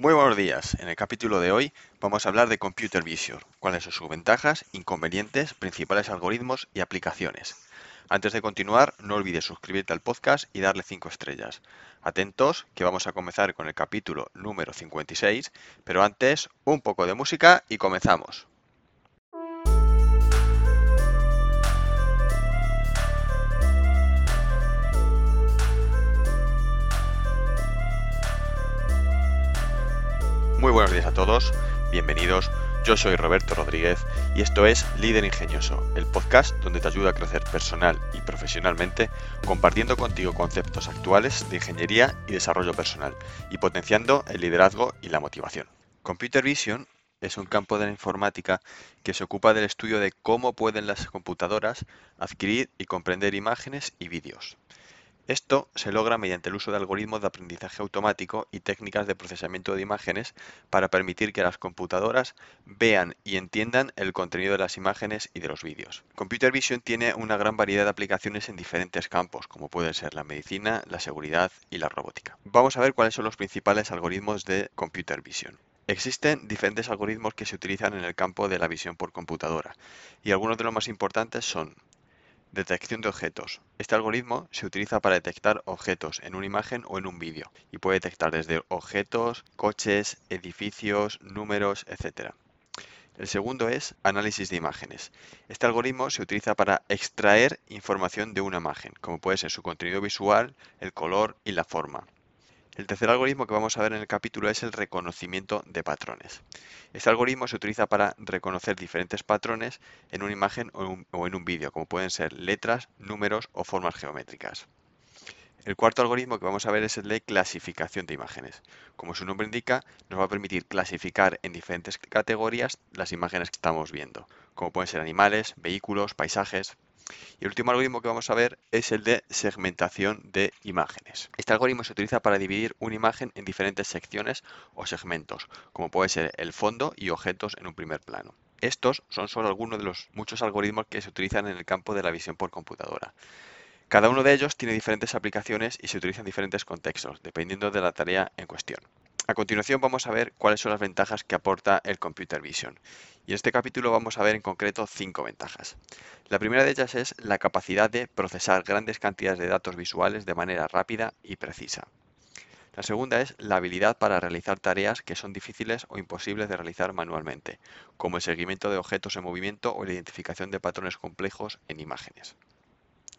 Muy buenos días. En el capítulo de hoy vamos a hablar de Computer Vision, cuáles son sus ventajas, inconvenientes, principales algoritmos y aplicaciones. Antes de continuar, no olvides suscribirte al podcast y darle 5 estrellas. Atentos, que vamos a comenzar con el capítulo número 56, pero antes un poco de música y comenzamos. Muy buenos días a todos, bienvenidos. Yo soy Roberto Rodríguez y esto es Líder Ingenioso, el podcast donde te ayuda a crecer personal y profesionalmente compartiendo contigo conceptos actuales de ingeniería y desarrollo personal y potenciando el liderazgo y la motivación. Computer Vision es un campo de la informática que se ocupa del estudio de cómo pueden las computadoras adquirir y comprender imágenes y vídeos. Esto se logra mediante el uso de algoritmos de aprendizaje automático y técnicas de procesamiento de imágenes para permitir que las computadoras vean y entiendan el contenido de las imágenes y de los vídeos. Computer Vision tiene una gran variedad de aplicaciones en diferentes campos, como pueden ser la medicina, la seguridad y la robótica. Vamos a ver cuáles son los principales algoritmos de Computer Vision. Existen diferentes algoritmos que se utilizan en el campo de la visión por computadora y algunos de los más importantes son Detección de objetos. Este algoritmo se utiliza para detectar objetos en una imagen o en un vídeo y puede detectar desde objetos, coches, edificios, números, etc. El segundo es análisis de imágenes. Este algoritmo se utiliza para extraer información de una imagen, como puede ser su contenido visual, el color y la forma. El tercer algoritmo que vamos a ver en el capítulo es el reconocimiento de patrones. Este algoritmo se utiliza para reconocer diferentes patrones en una imagen o en un vídeo, como pueden ser letras, números o formas geométricas. El cuarto algoritmo que vamos a ver es el de clasificación de imágenes. Como su nombre indica, nos va a permitir clasificar en diferentes categorías las imágenes que estamos viendo, como pueden ser animales, vehículos, paisajes, y el último algoritmo que vamos a ver es el de segmentación de imágenes. Este algoritmo se utiliza para dividir una imagen en diferentes secciones o segmentos, como puede ser el fondo y objetos en un primer plano. Estos son solo algunos de los muchos algoritmos que se utilizan en el campo de la visión por computadora. Cada uno de ellos tiene diferentes aplicaciones y se utiliza en diferentes contextos, dependiendo de la tarea en cuestión. A continuación vamos a ver cuáles son las ventajas que aporta el Computer Vision. Y en este capítulo vamos a ver en concreto cinco ventajas. La primera de ellas es la capacidad de procesar grandes cantidades de datos visuales de manera rápida y precisa. La segunda es la habilidad para realizar tareas que son difíciles o imposibles de realizar manualmente, como el seguimiento de objetos en movimiento o la identificación de patrones complejos en imágenes.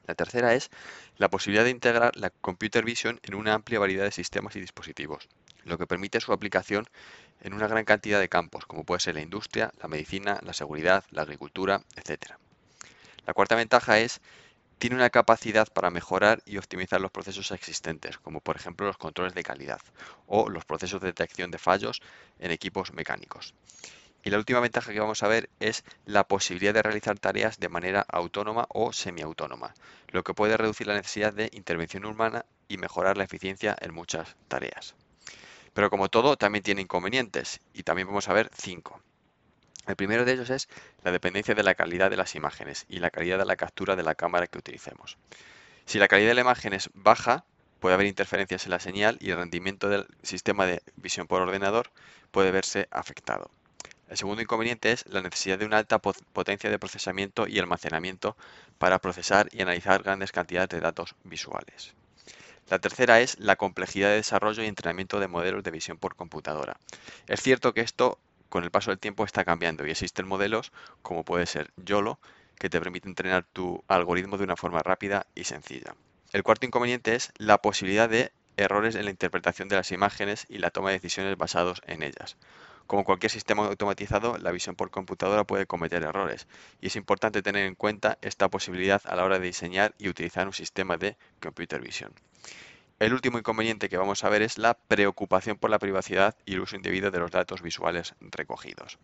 La tercera es la posibilidad de integrar la Computer Vision en una amplia variedad de sistemas y dispositivos, lo que permite su aplicación en una gran cantidad de campos, como puede ser la industria, la medicina, la seguridad, la agricultura, etc. La cuarta ventaja es tiene una capacidad para mejorar y optimizar los procesos existentes, como por ejemplo los controles de calidad o los procesos de detección de fallos en equipos mecánicos. Y la última ventaja que vamos a ver es la posibilidad de realizar tareas de manera autónoma o semiautónoma, lo que puede reducir la necesidad de intervención humana y mejorar la eficiencia en muchas tareas. Pero como todo, también tiene inconvenientes y también vamos a ver cinco. El primero de ellos es la dependencia de la calidad de las imágenes y la calidad de la captura de la cámara que utilicemos. Si la calidad de la imagen es baja, puede haber interferencias en la señal y el rendimiento del sistema de visión por ordenador puede verse afectado. El segundo inconveniente es la necesidad de una alta potencia de procesamiento y almacenamiento para procesar y analizar grandes cantidades de datos visuales. La tercera es la complejidad de desarrollo y entrenamiento de modelos de visión por computadora. Es cierto que esto con el paso del tiempo está cambiando y existen modelos como puede ser YOLO que te permite entrenar tu algoritmo de una forma rápida y sencilla. El cuarto inconveniente es la posibilidad de errores en la interpretación de las imágenes y la toma de decisiones basados en ellas. Como cualquier sistema automatizado, la visión por computadora puede cometer errores y es importante tener en cuenta esta posibilidad a la hora de diseñar y utilizar un sistema de computer vision. El último inconveniente que vamos a ver es la preocupación por la privacidad y el uso indebido de los datos visuales recogidos.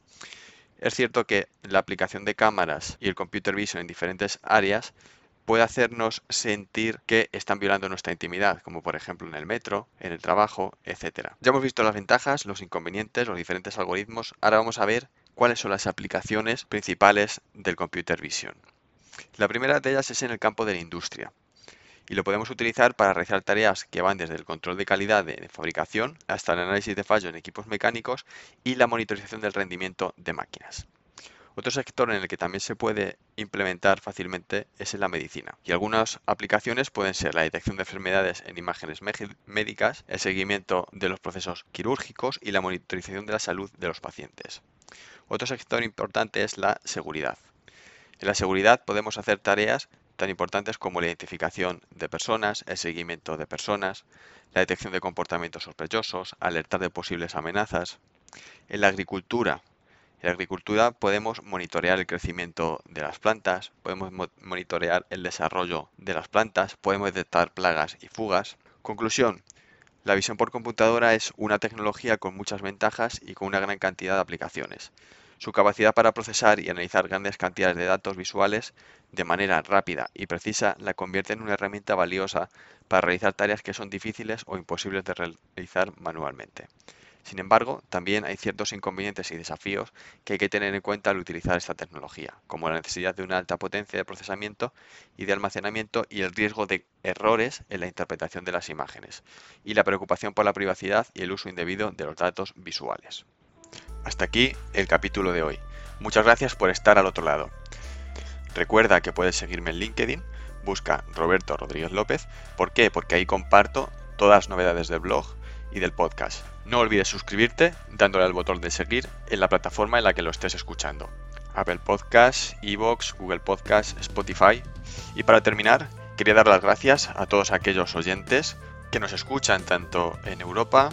Es cierto que la aplicación de cámaras y el computer vision en diferentes áreas puede hacernos sentir que están violando nuestra intimidad, como por ejemplo en el metro, en el trabajo, etc. Ya hemos visto las ventajas, los inconvenientes, los diferentes algoritmos. Ahora vamos a ver cuáles son las aplicaciones principales del computer vision. La primera de ellas es en el campo de la industria. Y lo podemos utilizar para realizar tareas que van desde el control de calidad de, fabricación hasta el análisis de fallos en equipos mecánicos y la monitorización del rendimiento de máquinas. Otro sector en el que también se puede implementar fácilmente es en la medicina. Y algunas aplicaciones pueden ser la detección de enfermedades en imágenes médicas, el seguimiento de los procesos quirúrgicos y la monitorización de la salud de los pacientes. Otro sector importante es la seguridad. En la seguridad podemos hacer tareas tan importantes como la identificación de personas, el seguimiento de personas, la detección de comportamientos sospechosos, alertar de posibles amenazas. En la agricultura en la agricultura podemos monitorear el crecimiento de las plantas, podemos monitorear el desarrollo de las plantas, podemos detectar plagas y fugas. Conclusión. La visión por computadora es una tecnología con muchas ventajas y con una gran cantidad de aplicaciones. Su capacidad para procesar y analizar grandes cantidades de datos visuales de manera rápida y precisa la convierte en una herramienta valiosa para realizar tareas que son difíciles o imposibles de realizar manualmente. Sin embargo, también hay ciertos inconvenientes y desafíos que hay que tener en cuenta al utilizar esta tecnología, como la necesidad de una alta potencia de procesamiento y de almacenamiento y el riesgo de errores en la interpretación de las imágenes, y la preocupación por la privacidad y el uso indebido de los datos visuales. Hasta aquí el capítulo de hoy. Muchas gracias por estar al otro lado. Recuerda que puedes seguirme en LinkedIn, busca Roberto Rodríguez López. ¿Por qué? Porque ahí comparto todas las novedades del blog y del podcast. No olvides suscribirte dándole al botón de seguir en la plataforma en la que lo estés escuchando. Apple Podcasts, Evox, Google Podcasts, Spotify. Y para terminar, quería dar las gracias a todos aquellos oyentes que nos escuchan tanto en Europa,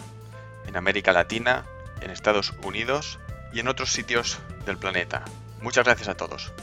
en América Latina, en Estados Unidos y en otros sitios del planeta. Muchas gracias a todos.